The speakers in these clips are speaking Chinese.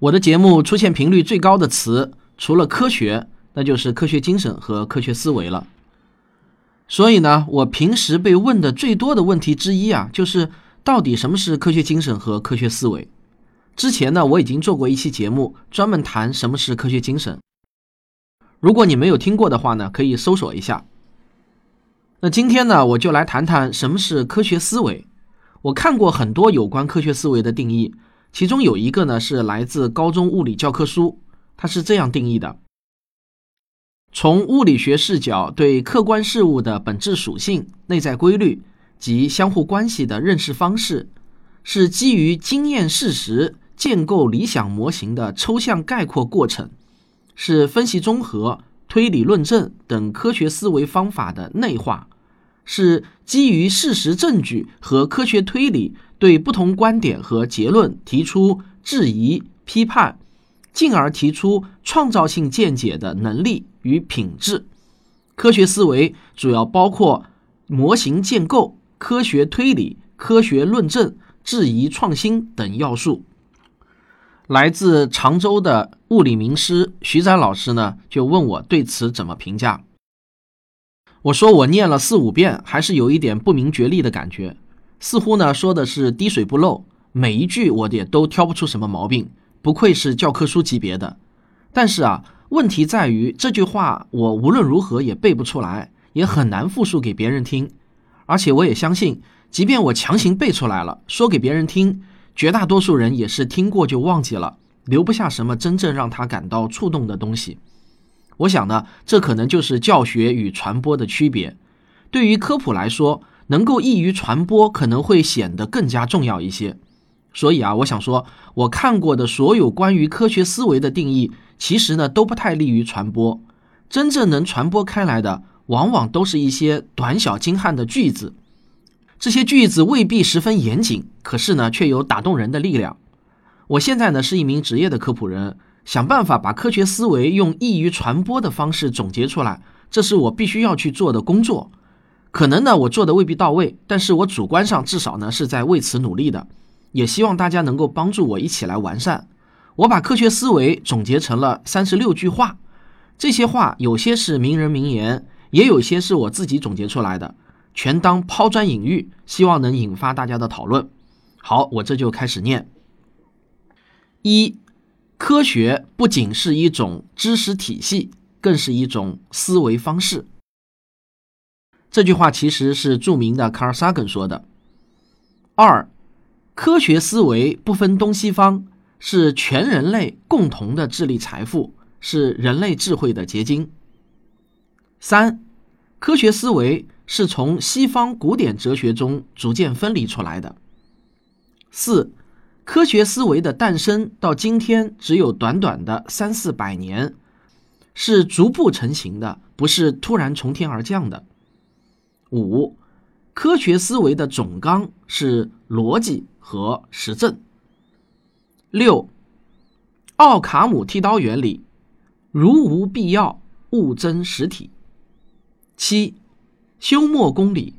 我的节目出现频率最高的词，除了科学，那就是科学精神和科学思维了。所以呢，我平时被问的最多的问题之一啊，就是到底什么是科学精神和科学思维？之前呢，我已经做过一期节目，专门谈什么是科学精神。如果你没有听过的话呢，可以搜索一下。那今天呢，我就来谈谈什么是科学思维。我看过很多有关科学思维的定义。其中有一个呢，是来自高中物理教科书，它是这样定义的：从物理学视角对客观事物的本质属性、内在规律及相互关系的认识方式，是基于经验事实建构理想模型的抽象概括过程，是分析综合、推理论证等科学思维方法的内化，是基于事实证据和科学推理。对不同观点和结论提出质疑、批判，进而提出创造性见解的能力与品质。科学思维主要包括模型建构、科学推理、科学论证、质疑创新等要素。来自常州的物理名师徐展老师呢，就问我对此怎么评价。我说我念了四五遍，还是有一点不明觉厉的感觉。似乎呢说的是滴水不漏，每一句我也都挑不出什么毛病，不愧是教科书级别的。但是啊，问题在于这句话我无论如何也背不出来，也很难复述给别人听。而且我也相信，即便我强行背出来了，说给别人听，绝大多数人也是听过就忘记了，留不下什么真正让他感到触动的东西。我想呢，这可能就是教学与传播的区别。对于科普来说。能够易于传播，可能会显得更加重要一些。所以啊，我想说，我看过的所有关于科学思维的定义，其实呢都不太利于传播。真正能传播开来的，往往都是一些短小精悍的句子。这些句子未必十分严谨，可是呢，却有打动人的力量。我现在呢是一名职业的科普人，想办法把科学思维用易于传播的方式总结出来，这是我必须要去做的工作。可能呢，我做的未必到位，但是我主观上至少呢是在为此努力的，也希望大家能够帮助我一起来完善。我把科学思维总结成了三十六句话，这些话有些是名人名言，也有些是我自己总结出来的，全当抛砖引玉，希望能引发大家的讨论。好，我这就开始念。一，科学不仅是一种知识体系，更是一种思维方式。这句话其实是著名的卡尔萨根说的。二，科学思维不分东西方，是全人类共同的智力财富，是人类智慧的结晶。三，科学思维是从西方古典哲学中逐渐分离出来的。四，科学思维的诞生到今天只有短短的三四百年，是逐步成型的，不是突然从天而降的。五，科学思维的总纲是逻辑和实证。六，奥卡姆剃刀原理，如无必要，勿增实体。七，休谟公理，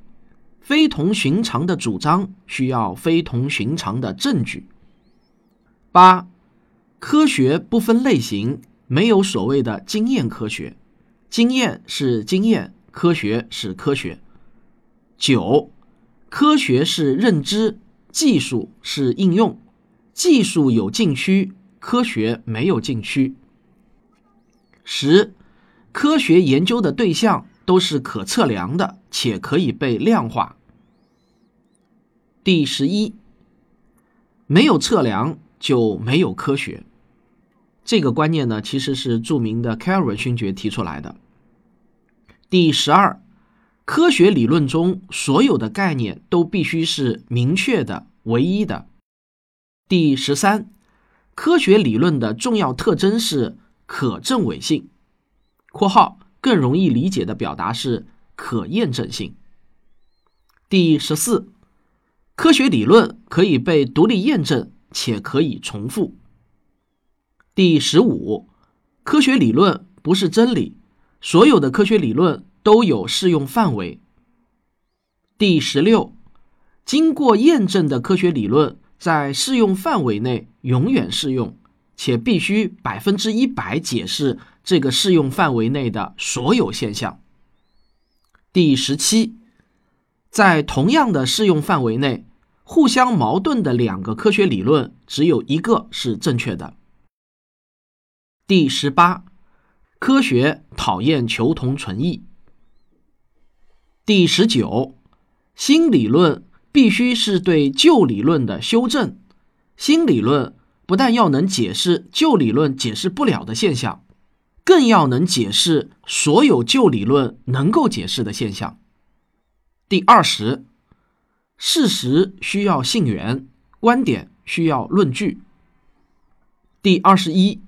非同寻常的主张需要非同寻常的证据。八，科学不分类型，没有所谓的经验科学，经验是经验，科学是科学。九，科学是认知，技术是应用，技术有禁区，科学没有禁区。十，科学研究的对象都是可测量的，且可以被量化。第十一，没有测量就没有科学。这个观念呢，其实是著名的凯尔文勋爵提出来的。第十二。科学理论中所有的概念都必须是明确的、唯一的。第十三，科学理论的重要特征是可证伪性（括号更容易理解的表达是可验证性）。第十四，科学理论可以被独立验证且可以重复。第十五，科学理论不是真理，所有的科学理论。都有适用范围。第十六，经过验证的科学理论在适用范围内永远适用，且必须百分之一百解释这个适用范围内的所有现象。第十七，在同样的适用范围内，互相矛盾的两个科学理论只有一个是正确的。第十八，科学讨厌求同存异。第十九，新理论必须是对旧理论的修正。新理论不但要能解释旧理论解释不了的现象，更要能解释所有旧理论能够解释的现象。第二十，事实需要信源，观点需要论据。第二十一，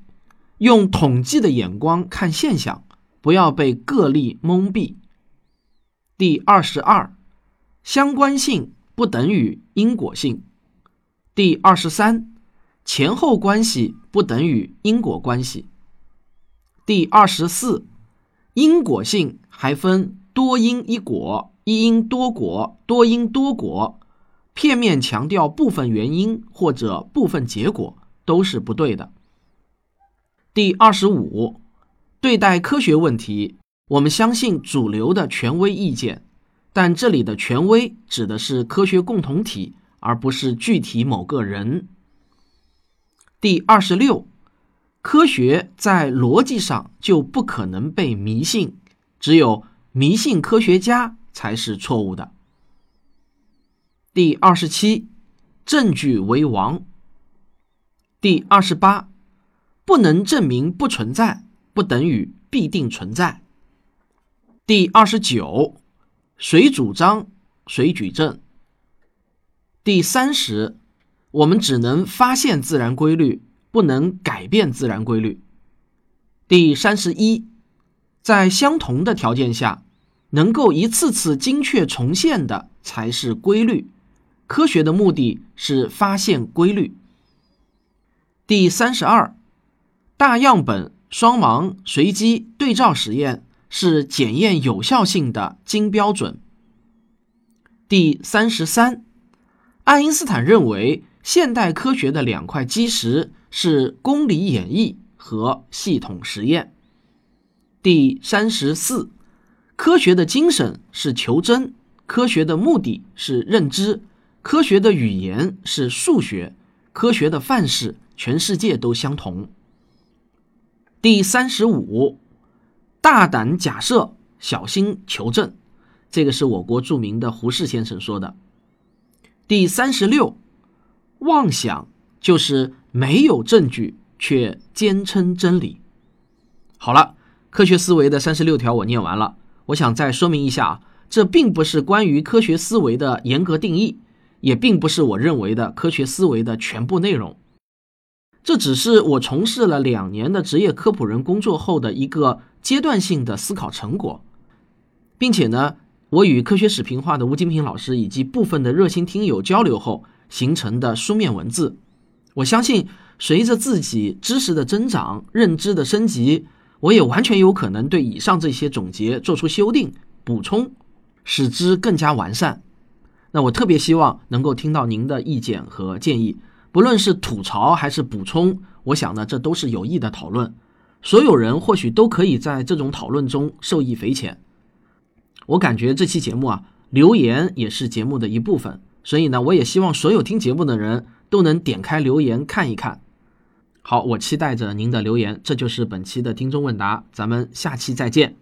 用统计的眼光看现象，不要被个例蒙蔽。第二十二，相关性不等于因果性。第二十三，前后关系不等于因果关系。第二十四，因果性还分多因一果、一因多果、多因多果，片面强调部分原因或者部分结果都是不对的。第二十五，对待科学问题。我们相信主流的权威意见，但这里的权威指的是科学共同体，而不是具体某个人。第二十六，科学在逻辑上就不可能被迷信，只有迷信科学家才是错误的。第二十七，证据为王。第二十八，不能证明不存在，不等于必定存在。第二十九，谁主张谁举证。第三十，我们只能发现自然规律，不能改变自然规律。第三十一，在相同的条件下，能够一次次精确重现的才是规律。科学的目的是发现规律。第三十二，大样本、双盲、随机、对照实验。是检验有效性的金标准。第三十三，爱因斯坦认为现代科学的两块基石是公理演绎和系统实验。第三十四，科学的精神是求真，科学的目的是认知，科学的语言是数学，科学的范式全世界都相同。第三十五。大胆假设，小心求证，这个是我国著名的胡适先生说的。第三十六，妄想就是没有证据却坚称真理。好了，科学思维的三十六条我念完了。我想再说明一下啊，这并不是关于科学思维的严格定义，也并不是我认为的科学思维的全部内容。这只是我从事了两年的职业科普人工作后的一个阶段性的思考成果，并且呢，我与科学史评化的吴金平老师以及部分的热心听友交流后形成的书面文字。我相信，随着自己知识的增长、认知的升级，我也完全有可能对以上这些总结做出修订、补充，使之更加完善。那我特别希望能够听到您的意见和建议。不论是吐槽还是补充，我想呢，这都是有益的讨论。所有人或许都可以在这种讨论中受益匪浅。我感觉这期节目啊，留言也是节目的一部分，所以呢，我也希望所有听节目的人都能点开留言看一看。好，我期待着您的留言。这就是本期的听众问答，咱们下期再见。